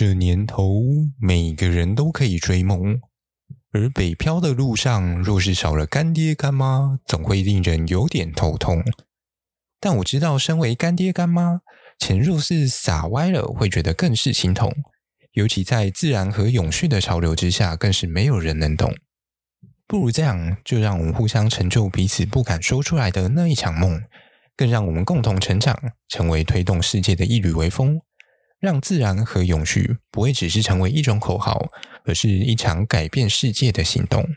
这年头，每个人都可以追梦，而北漂的路上，若是少了干爹干妈，总会令人有点头痛。但我知道，身为干爹干妈，钱若是撒歪了，会觉得更是心痛。尤其在自然和永续的潮流之下，更是没有人能懂。不如这样，就让我们互相成就彼此不敢说出来的那一场梦，更让我们共同成长，成为推动世界的一缕微风。让自然和永续不会只是成为一种口号，而是一场改变世界的行动。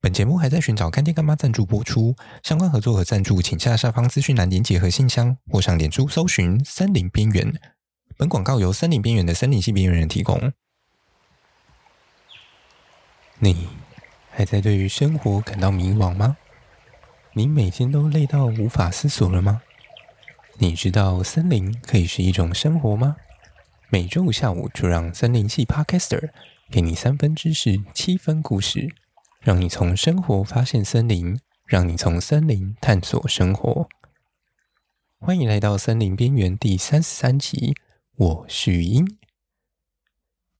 本节目还在寻找干爹干妈赞助播出，相关合作和赞助，请下下方资讯栏连结和信箱，或上脸书搜寻“森林边缘”。本广告由森林边缘的森林系边缘人提供。你还在对于生活感到迷惘吗？你每天都累到无法思索了吗？你知道森林可以是一种生活吗？每周五下午就让森林系 Podcaster 给你三分知识，七分故事，让你从生活发现森林，让你从森林探索生活。欢迎来到森林边缘第三十三集，我是语音。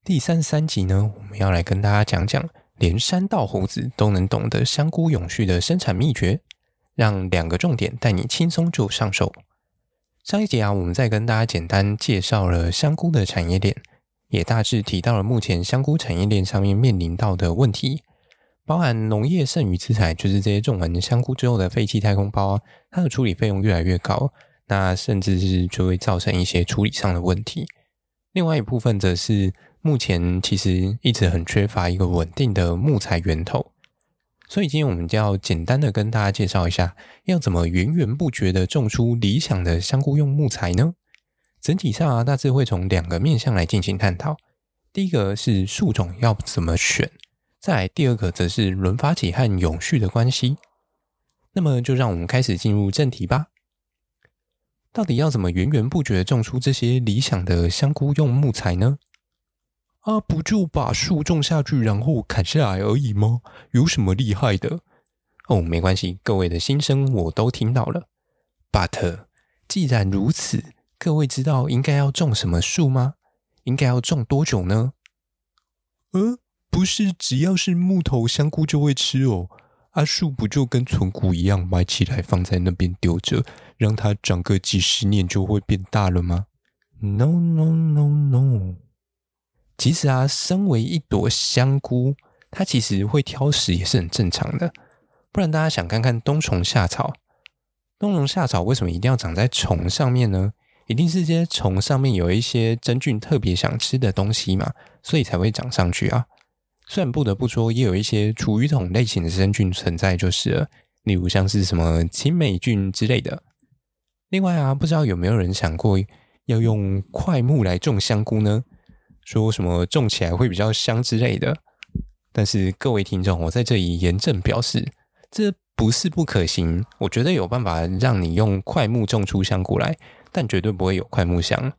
第三十三集呢，我们要来跟大家讲讲连山道猴子都能懂得香菇永续的生产秘诀，让两个重点带你轻松就上手。上一集啊，我们再跟大家简单介绍了香菇的产业链，也大致提到了目前香菇产业链上面面临到的问题，包含农业剩余资材，就是这些种完香菇之后的废弃太空包，它的处理费用越来越高，那甚至是就会造成一些处理上的问题。另外一部分则是目前其实一直很缺乏一个稳定的木材源头。所以今天我们就要简单的跟大家介绍一下，要怎么源源不绝的种出理想的香菇用木材呢？整体上啊，大致会从两个面向来进行探讨。第一个是树种要怎么选，再第二个则是轮发起和永续的关系。那么就让我们开始进入正题吧。到底要怎么源源不绝种出这些理想的香菇用木材呢？啊，不就把树种下去，然后砍下来而已吗？有什么厉害的？哦，没关系，各位的心声我都听到了。But 既然如此，各位知道应该要种什么树吗？应该要种多久呢？呃，不是只要是木头，香菇就会吃哦。啊，树不就跟存骨一样，埋起来放在那边丢着，让它长个几十年就会变大了吗？No no no no。其实啊，身为一朵香菇，它其实会挑食也是很正常的。不然大家想看看冬虫夏草，冬虫夏草为什么一定要长在虫上面呢？一定是这些虫上面有一些真菌特别想吃的东西嘛，所以才会长上去啊。虽然不得不说，也有一些厨余桶类型的真菌存在，就是了，例如像是什么青霉菌之类的。另外啊，不知道有没有人想过要用块木来种香菇呢？说什么种起来会比较香之类的，但是各位听众，我在这里严正表示，这不是不可行。我觉得有办法让你用桧木种出香菇来，但绝对不会有桧木香。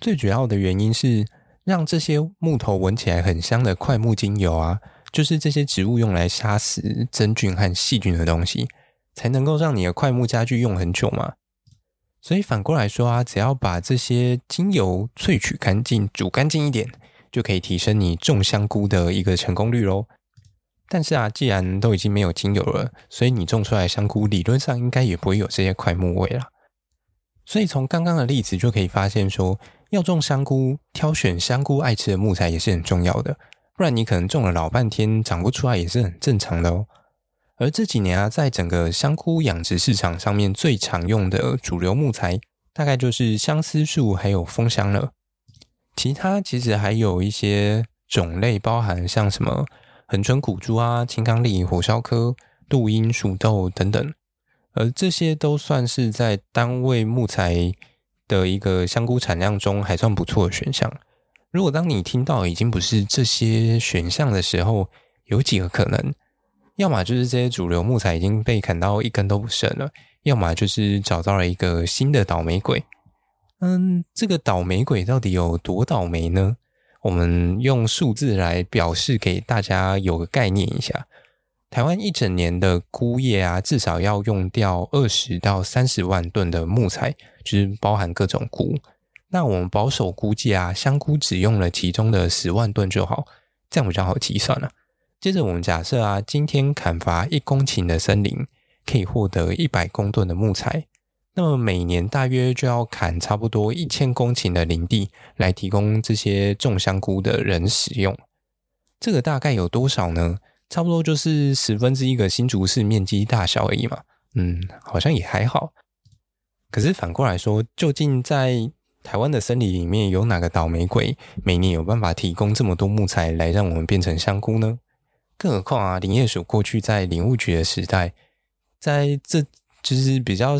最主要的原因是，让这些木头闻起来很香的桧木精油啊，就是这些植物用来杀死真菌和细菌的东西，才能够让你的桧木家具用很久嘛。所以反过来说啊，只要把这些精油萃取干净、煮干净一点，就可以提升你种香菇的一个成功率喽。但是啊，既然都已经没有精油了，所以你种出来香菇理论上应该也不会有这些桧木味了。所以从刚刚的例子就可以发现说，要种香菇，挑选香菇爱吃的木材也是很重要的，不然你可能种了老半天长不出来也是很正常的哦。而这几年啊，在整个香菇养殖市场上面最常用的主流木材，大概就是相思树还有枫香了。其他其实还有一些种类，包含像什么恒春苦竹啊、青刚櫟、火烧柯、杜英、蜀豆等等。而这些都算是在单位木材的一个香菇产量中还算不错的选项。如果当你听到已经不是这些选项的时候，有几个可能。要么就是这些主流木材已经被砍到一根都不剩了，要么就是找到了一个新的倒霉鬼。嗯，这个倒霉鬼到底有多倒霉呢？我们用数字来表示给大家有个概念一下。台湾一整年的菇业啊，至少要用掉二十到三十万吨的木材，就是包含各种菇。那我们保守估计啊，香菇只用了其中的十万吨就好，这样比较好计算了。接着我们假设啊，今天砍伐一公顷的森林，可以获得一百公吨的木材，那么每年大约就要砍差不多一千公顷的林地，来提供这些种香菇的人使用。这个大概有多少呢？差不多就是十分之一个新竹市面积大小而已嘛。嗯，好像也还好。可是反过来说，究竟在台湾的森林里面有哪个倒霉鬼，每年有办法提供这么多木材来让我们变成香菇呢？更何况啊，林业署过去在林务局的时代，在这就是比较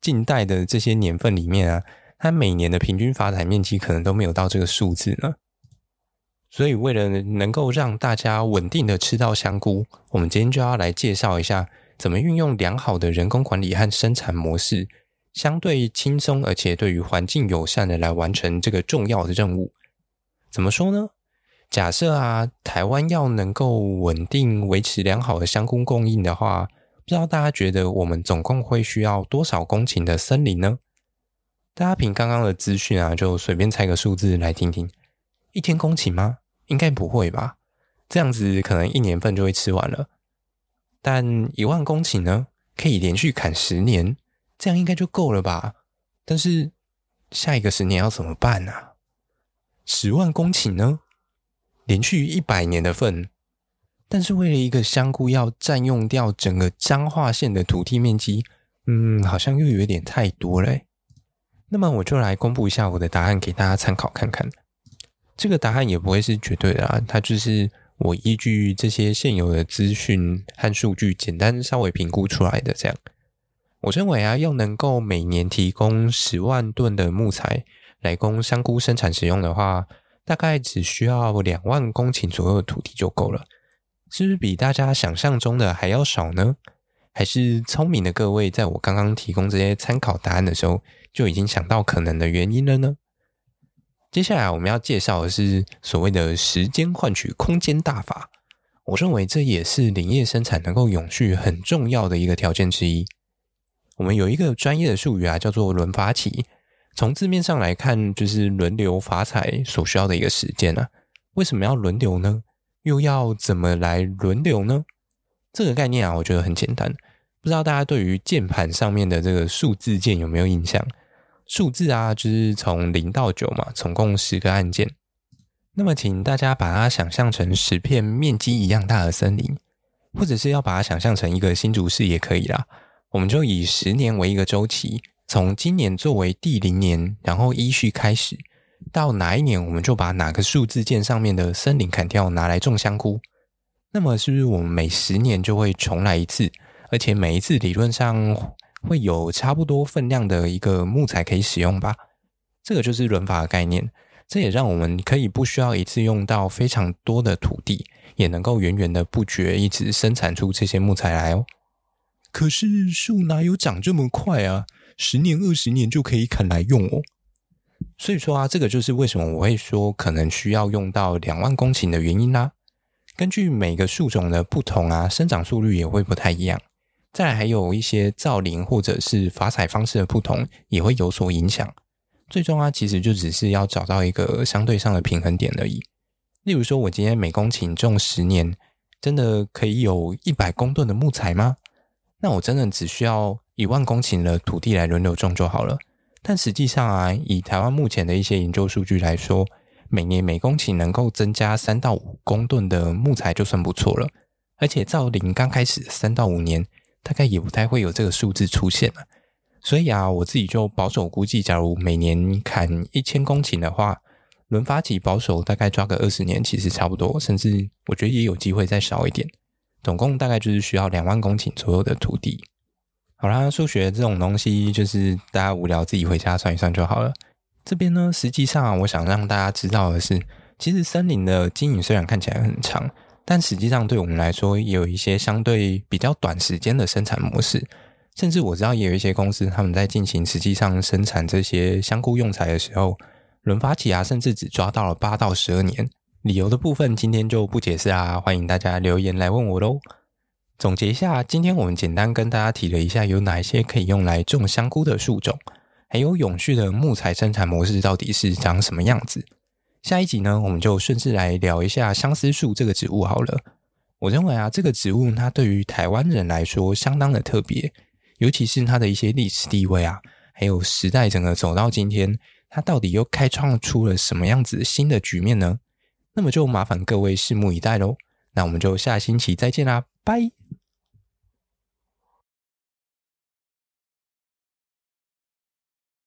近代的这些年份里面啊，它每年的平均发展面积可能都没有到这个数字呢。所以，为了能够让大家稳定的吃到香菇，我们今天就要来介绍一下，怎么运用良好的人工管理和生产模式。相对轻松，而且对于环境友善的来完成这个重要的任务，怎么说呢？假设啊，台湾要能够稳定维持良好的香菇供应的话，不知道大家觉得我们总共会需要多少公顷的森林呢？大家凭刚刚的资讯啊，就随便猜个数字来听听，一千公顷吗？应该不会吧？这样子可能一年份就会吃完了。但一万公顷呢？可以连续砍十年。这样应该就够了吧？但是下一个十年要怎么办呢、啊？十万公顷呢？连续一百年的份，但是为了一个香菇要占用掉整个彰化县的土地面积，嗯，好像又有点太多了。那么我就来公布一下我的答案给大家参考看看。这个答案也不会是绝对的啊，它就是我依据这些现有的资讯和数据，简单稍微评估出来的这样。我认为啊，要能够每年提供十万吨的木材来供香菇生产使用的话，大概只需要两万公顷左右的土地就够了。是不是比大家想象中的还要少呢？还是聪明的各位在我刚刚提供这些参考答案的时候，就已经想到可能的原因了呢？接下来我们要介绍的是所谓的时间换取空间大法。我认为这也是林业生产能够永续很重要的一个条件之一。我们有一个专业的术语啊，叫做轮伐期。从字面上来看，就是轮流发财所需要的一个时间啊。为什么要轮流呢？又要怎么来轮流呢？这个概念啊，我觉得很简单。不知道大家对于键盘上面的这个数字键有没有印象？数字啊，就是从零到九嘛，总共十个按键。那么，请大家把它想象成十片面积一样大的森林，或者是要把它想象成一个新竹市也可以啦。我们就以十年为一个周期，从今年作为第零年，然后依序开始，到哪一年我们就把哪个数字键上面的森林砍掉，拿来种香菇。那么是不是我们每十年就会重来一次？而且每一次理论上会有差不多分量的一个木材可以使用吧？这个就是轮法的概念。这也让我们可以不需要一次用到非常多的土地，也能够源源的不绝一直生产出这些木材来哦。可是树哪有长这么快啊？十年、二十年就可以砍来用哦。所以说啊，这个就是为什么我会说可能需要用到两万公顷的原因啦、根据每个树种的不同啊，生长速率也会不太一样。再来还有一些造林或者是伐采方式的不同，也会有所影响。最终啊，其实就只是要找到一个相对上的平衡点而已。例如说，我今天每公顷种十年，真的可以有一百公吨的木材吗？那我真的只需要一万公顷的土地来轮流种就好了。但实际上啊，以台湾目前的一些研究数据来说，每年每公顷能够增加三到五公吨的木材就算不错了。而且造林刚开始三到五年，大概也不太会有这个数字出现了。所以啊，我自己就保守估计，假如每年砍一千公顷的话，轮发起保守大概抓个二十年，其实差不多，甚至我觉得也有机会再少一点。总共大概就是需要两万公顷左右的土地。好啦，数学这种东西就是大家无聊自己回家算一算就好了。这边呢，实际上我想让大家知道的是，其实森林的经营虽然看起来很长，但实际上对我们来说也有一些相对比较短时间的生产模式。甚至我知道也有一些公司他们在进行实际上生产这些香菇用材的时候，轮发期啊，甚至只抓到了八到十二年。理由的部分今天就不解释啦，欢迎大家留言来问我喽。总结一下，今天我们简单跟大家提了一下有哪一些可以用来种香菇的树种，还有永续的木材生产模式到底是长什么样子。下一集呢，我们就顺势来聊一下相思树这个植物好了。我认为啊，这个植物它对于台湾人来说相当的特别，尤其是它的一些历史地位啊，还有时代整个走到今天，它到底又开创出了什么样子新的局面呢？那么就麻烦各位拭目以待喽。那我们就下星期再见啦，拜。